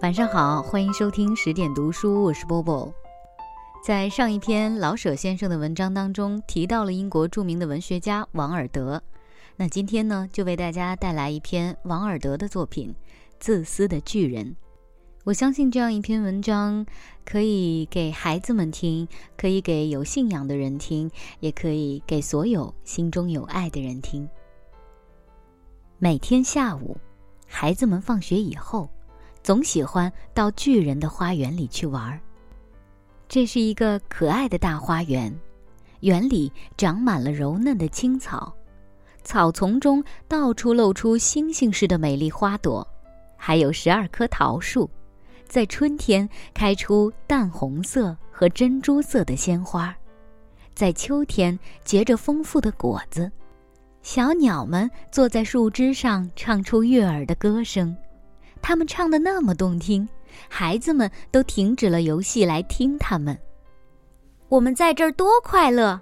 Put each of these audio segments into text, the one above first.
晚上好，欢迎收听十点读书，我是波波。在上一篇老舍先生的文章当中提到了英国著名的文学家王尔德，那今天呢就为大家带来一篇王尔德的作品《自私的巨人》。我相信这样一篇文章可以给孩子们听，可以给有信仰的人听，也可以给所有心中有爱的人听。每天下午，孩子们放学以后。总喜欢到巨人的花园里去玩。这是一个可爱的大花园，园里长满了柔嫩的青草，草丛中到处露出星星似的美丽花朵，还有十二棵桃树，在春天开出淡红色和珍珠色的鲜花，在秋天结着丰富的果子。小鸟们坐在树枝上，唱出悦耳的歌声。他们唱的那么动听，孩子们都停止了游戏来听他们。我们在这儿多快乐，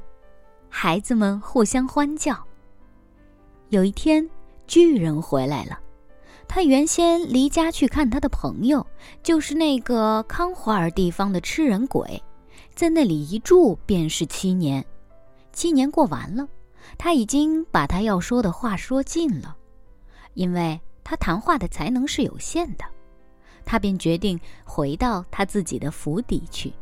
孩子们互相欢叫。有一天，巨人回来了，他原先离家去看他的朋友，就是那个康华尔地方的吃人鬼，在那里一住便是七年。七年过完了，他已经把他要说的话说尽了，因为。他谈话的才能是有限的，他便决定回到他自己的府邸去。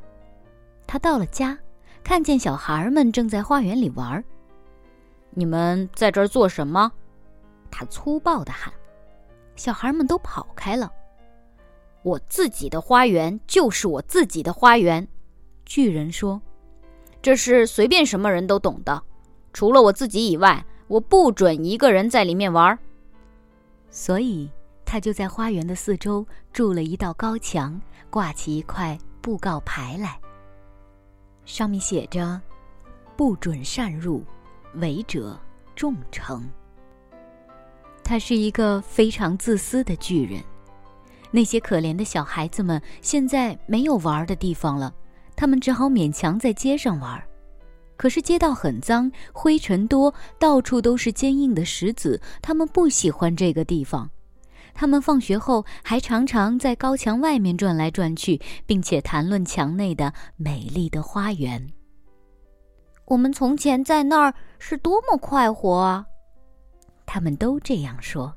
他到了家，看见小孩们正在花园里玩。你们在这儿做什么？他粗暴地喊。小孩们都跑开了。我自己的花园就是我自己的花园，巨人说：“这是随便什么人都懂的。除了我自己以外，我不准一个人在里面玩。”所以，他就在花园的四周筑了一道高墙，挂起一块布告牌来，上面写着：“不准擅入，违者重惩。”他是一个非常自私的巨人。那些可怜的小孩子们现在没有玩的地方了，他们只好勉强在街上玩。可是街道很脏，灰尘多，到处都是坚硬的石子。他们不喜欢这个地方。他们放学后还常常在高墙外面转来转去，并且谈论墙内的美丽的花园。我们从前在那儿是多么快活啊！他们都这样说。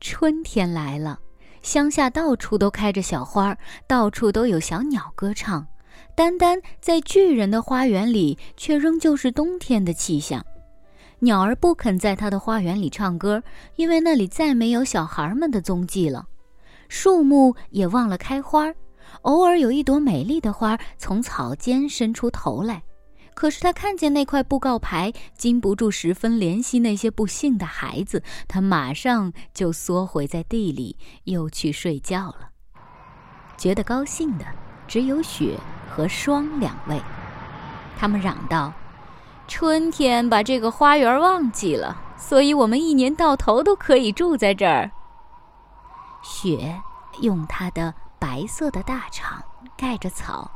春天来了，乡下到处都开着小花，到处都有小鸟歌唱。单单在巨人的花园里，却仍旧是冬天的气象。鸟儿不肯在他的花园里唱歌，因为那里再没有小孩们的踪迹了。树木也忘了开花，偶尔有一朵美丽的花从草间伸出头来。可是他看见那块布告牌，禁不住十分怜惜那些不幸的孩子，他马上就缩回在地里，又去睡觉了。觉得高兴的只有雪。和霜两位，他们嚷道：“春天把这个花园忘记了，所以我们一年到头都可以住在这儿。”雪用它的白色的大氅盖着草，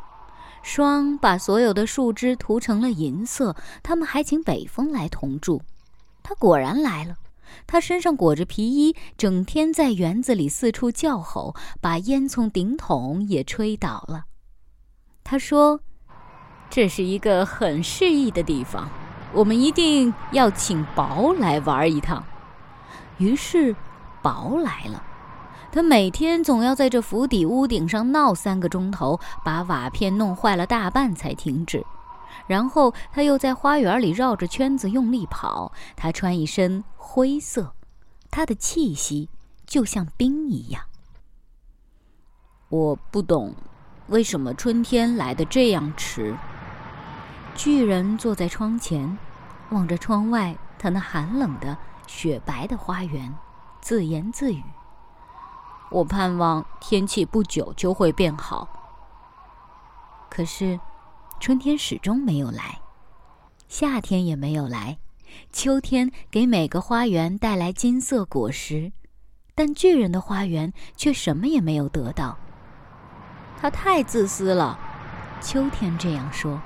霜把所有的树枝涂成了银色。他们还请北风来同住，他果然来了。他身上裹着皮衣，整天在园子里四处叫吼，把烟囱顶筒也吹倒了。他说：“这是一个很适宜的地方，我们一定要请薄来玩一趟。”于是，薄来了。他每天总要在这府邸屋顶上闹三个钟头，把瓦片弄坏了大半才停止。然后他又在花园里绕着圈子用力跑。他穿一身灰色，他的气息就像冰一样。我不懂。为什么春天来的这样迟？巨人坐在窗前，望着窗外他那寒冷的雪白的花园，自言自语：“我盼望天气不久就会变好。”可是，春天始终没有来，夏天也没有来，秋天给每个花园带来金色果实，但巨人的花园却什么也没有得到。他太自私了，秋天这样说。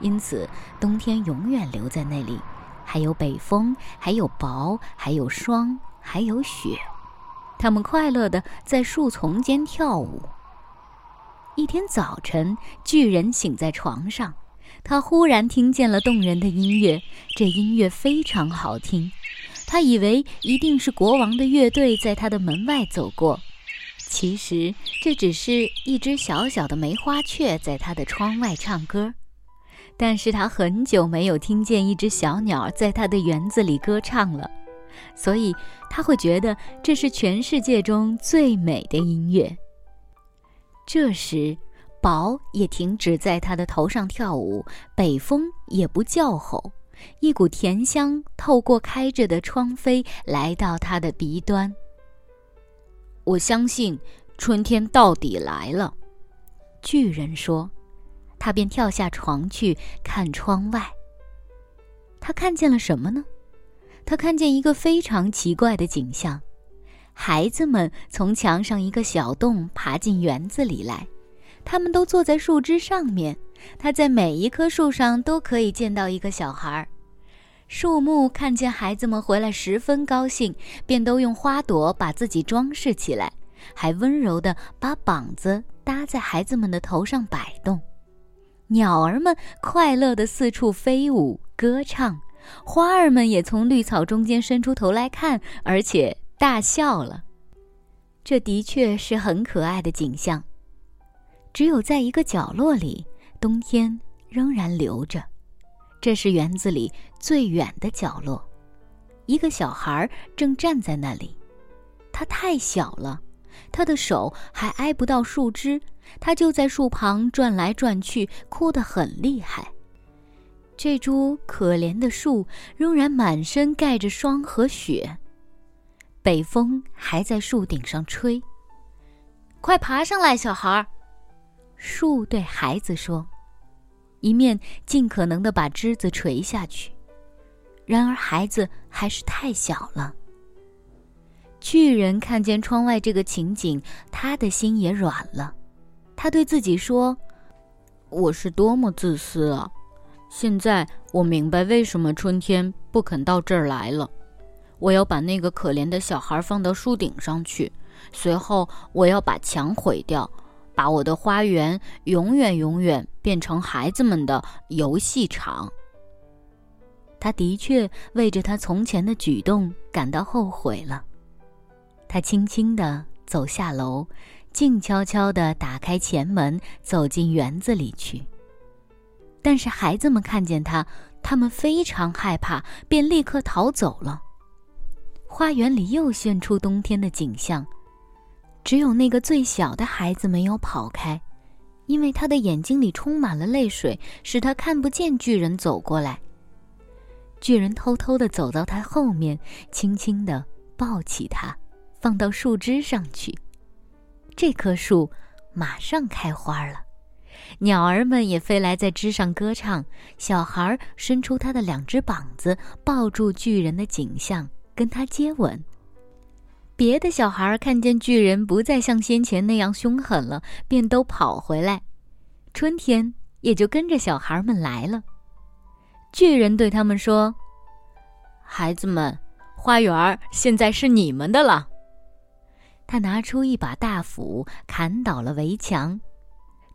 因此，冬天永远留在那里，还有北风，还有雹，还有霜，还有雪。他们快乐地在树丛间跳舞。一天早晨，巨人醒在床上，他忽然听见了动人的音乐，这音乐非常好听。他以为一定是国王的乐队在他的门外走过，其实这只是一只小小的梅花雀在他的窗外唱歌。但是他很久没有听见一只小鸟在他的园子里歌唱了，所以他会觉得这是全世界中最美的音乐。这时，宝也停止在他的头上跳舞，北风也不叫吼，一股甜香透过开着的窗扉来到他的鼻端。我相信，春天到底来了，巨人说。他便跳下床去看窗外。他看见了什么呢？他看见一个非常奇怪的景象：孩子们从墙上一个小洞爬进园子里来，他们都坐在树枝上面。他在每一棵树上都可以见到一个小孩儿。树木看见孩子们回来，十分高兴，便都用花朵把自己装饰起来，还温柔地把膀子搭在孩子们的头上摆动。鸟儿们快乐地四处飞舞、歌唱，花儿们也从绿草中间伸出头来看，而且大笑了。这的确是很可爱的景象。只有在一个角落里，冬天仍然留着。这是园子里最远的角落，一个小孩正站在那里。他太小了，他的手还挨不到树枝。他就在树旁转来转去，哭得很厉害。这株可怜的树仍然满身盖着霜和雪，北风还在树顶上吹。快爬上来，小孩儿！树对孩子说，一面尽可能的把枝子垂下去。然而孩子还是太小了。巨人看见窗外这个情景，他的心也软了。他对自己说：“我是多么自私啊！现在我明白为什么春天不肯到这儿来了。我要把那个可怜的小孩放到树顶上去，随后我要把墙毁掉，把我的花园永远永远变成孩子们的游戏场。”他的确为着他从前的举动感到后悔了。他轻轻地走下楼。静悄悄地打开前门，走进园子里去。但是孩子们看见他，他们非常害怕，便立刻逃走了。花园里又现出冬天的景象，只有那个最小的孩子没有跑开，因为他的眼睛里充满了泪水，使他看不见巨人走过来。巨人偷偷地走到他后面，轻轻地抱起他，放到树枝上去。这棵树马上开花了，鸟儿们也飞来，在枝上歌唱。小孩伸出他的两只膀子，抱住巨人的景象，跟他接吻。别的小孩看见巨人不再像先前那样凶狠了，便都跑回来。春天也就跟着小孩们来了。巨人对他们说：“孩子们，花园现在是你们的了。”他拿出一把大斧，砍倒了围墙。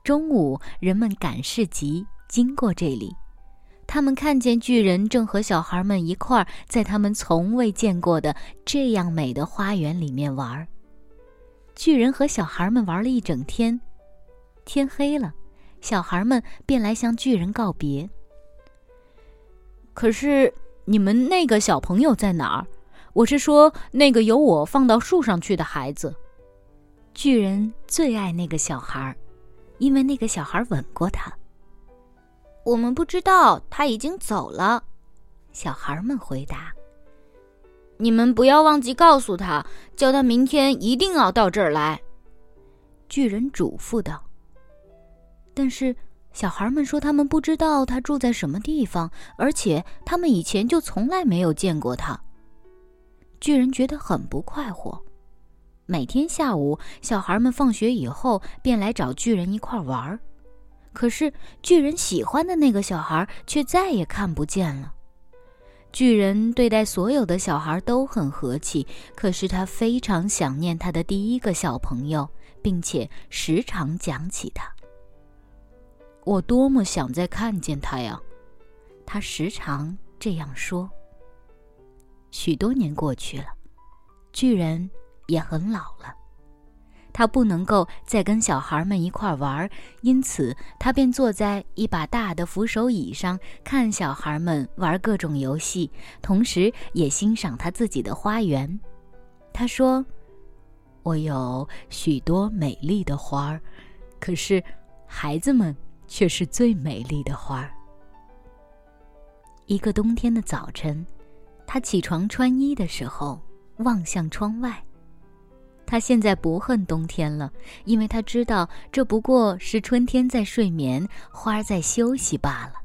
中午，人们赶市集，经过这里，他们看见巨人正和小孩们一块儿在他们从未见过的这样美的花园里面玩。巨人和小孩们玩了一整天，天黑了，小孩们便来向巨人告别。可是，你们那个小朋友在哪儿？我是说，那个由我放到树上去的孩子，巨人最爱那个小孩，因为那个小孩吻过他。我们不知道他已经走了，小孩们回答。你们不要忘记告诉他，叫他明天一定要到这儿来。巨人嘱咐道。但是小孩们说，他们不知道他住在什么地方，而且他们以前就从来没有见过他。巨人觉得很不快活，每天下午，小孩们放学以后便来找巨人一块玩儿，可是巨人喜欢的那个小孩却再也看不见了。巨人对待所有的小孩都很和气，可是他非常想念他的第一个小朋友，并且时常讲起他。我多么想再看见他呀！他时常这样说。许多年过去了，巨人也很老了。他不能够再跟小孩们一块玩，因此他便坐在一把大的扶手椅上，看小孩们玩各种游戏，同时也欣赏他自己的花园。他说：“我有许多美丽的花儿，可是孩子们却是最美丽的花儿。”一个冬天的早晨，他起床穿衣的时候，望向窗外。他现在不恨冬天了，因为他知道这不过是春天在睡眠，花儿在休息罢了。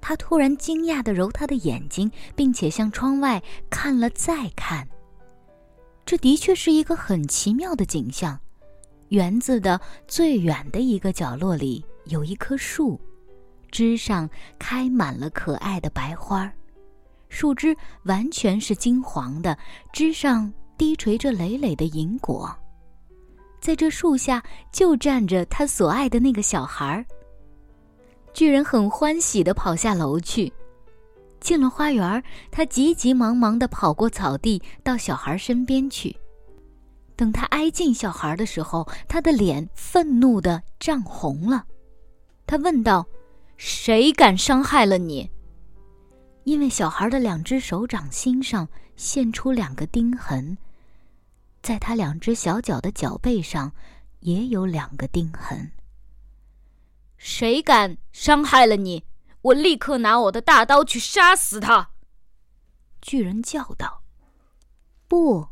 他突然惊讶地揉他的眼睛，并且向窗外看了再看。这的确是一个很奇妙的景象。园子的最远的一个角落里有一棵树，枝上开满了可爱的白花儿，树枝完全是金黄的，枝上。低垂着累累的银果，在这树下就站着他所爱的那个小孩儿。巨人很欢喜地跑下楼去，进了花园，他急急忙忙地跑过草地，到小孩身边去。等他挨近小孩的时候，他的脸愤怒地涨红了。他问道：“谁敢伤害了你？”因为小孩的两只手掌心上现出两个钉痕。在他两只小脚的脚背上，也有两个钉痕。谁敢伤害了你，我立刻拿我的大刀去杀死他！巨人叫道。不，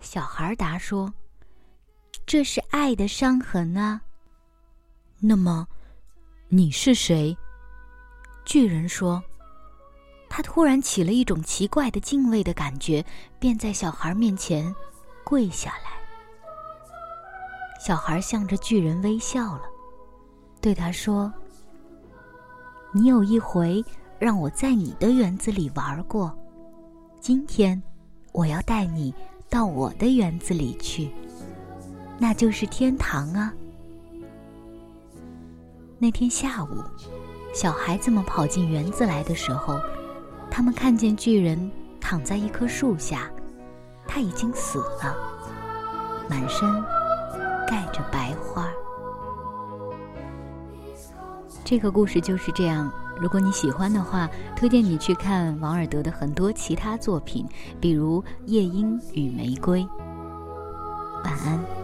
小孩答说：“这是爱的伤痕啊。”那么，你是谁？巨人说。他突然起了一种奇怪的敬畏的感觉，便在小孩面前。跪下来，小孩向着巨人微笑了，对他说：“你有一回让我在你的园子里玩过，今天我要带你到我的园子里去，那就是天堂啊。”那天下午，小孩子们跑进园子来的时候，他们看见巨人躺在一棵树下。他已经死了，满身盖着白花。这个故事就是这样。如果你喜欢的话，推荐你去看王尔德的很多其他作品，比如《夜莺与玫瑰》。晚安。